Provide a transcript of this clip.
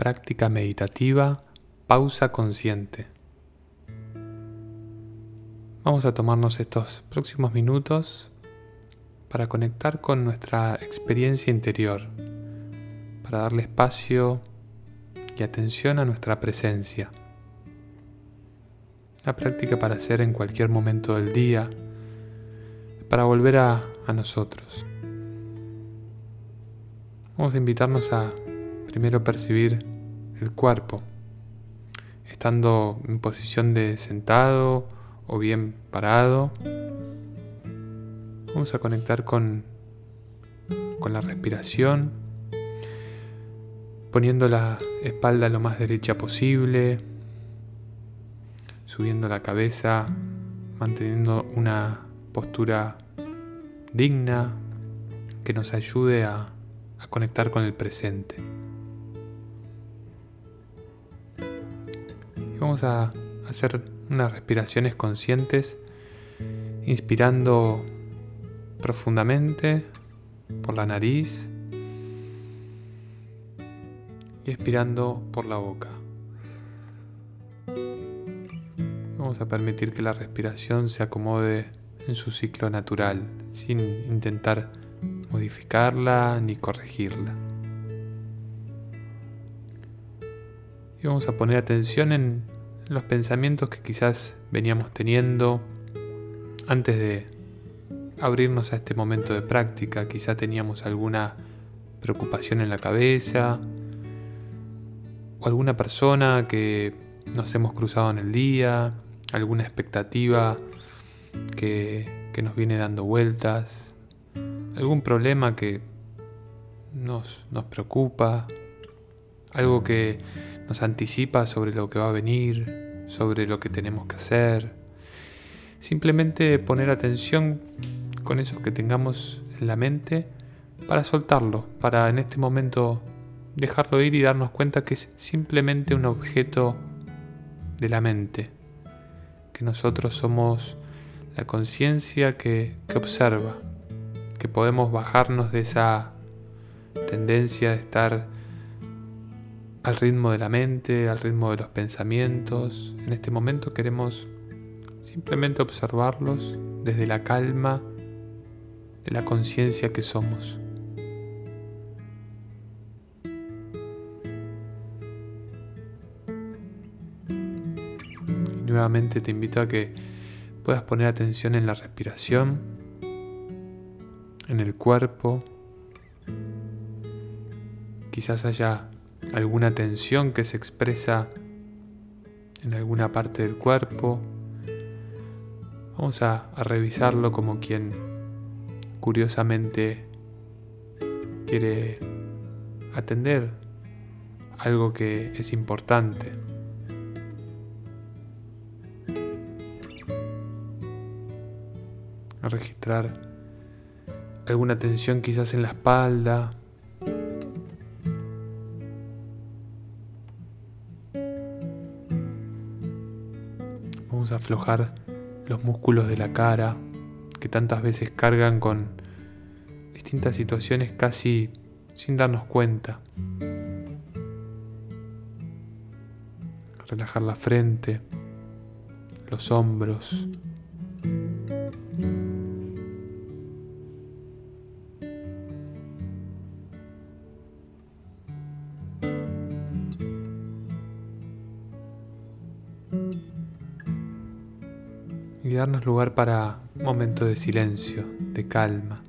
práctica meditativa pausa consciente. Vamos a tomarnos estos próximos minutos para conectar con nuestra experiencia interior, para darle espacio y atención a nuestra presencia. La práctica para hacer en cualquier momento del día, para volver a, a nosotros. Vamos a invitarnos a primero percibir el cuerpo, estando en posición de sentado o bien parado. Vamos a conectar con, con la respiración, poniendo la espalda lo más derecha posible, subiendo la cabeza, manteniendo una postura digna que nos ayude a, a conectar con el presente. Vamos a hacer unas respiraciones conscientes, inspirando profundamente por la nariz y expirando por la boca. Vamos a permitir que la respiración se acomode en su ciclo natural, sin intentar modificarla ni corregirla. Y vamos a poner atención en los pensamientos que quizás veníamos teniendo antes de abrirnos a este momento de práctica. Quizá teníamos alguna preocupación en la cabeza o alguna persona que nos hemos cruzado en el día, alguna expectativa que, que nos viene dando vueltas, algún problema que nos, nos preocupa, algo que nos anticipa sobre lo que va a venir, sobre lo que tenemos que hacer. Simplemente poner atención con eso que tengamos en la mente para soltarlo, para en este momento dejarlo ir y darnos cuenta que es simplemente un objeto de la mente, que nosotros somos la conciencia que, que observa, que podemos bajarnos de esa tendencia de estar al ritmo de la mente, al ritmo de los pensamientos. En este momento queremos simplemente observarlos desde la calma de la conciencia que somos. Y nuevamente te invito a que puedas poner atención en la respiración, en el cuerpo. Quizás haya alguna tensión que se expresa en alguna parte del cuerpo. Vamos a, revisarlo como quien curiosamente quiere atender algo que es importante. A registrar alguna tensión quizás en la espalda, Vamos a aflojar los músculos de la cara que tantas veces cargan con distintas situaciones casi sin darnos cuenta. Relajar la frente, los hombros. Y darnos lugar para un momento de silencio, de calma.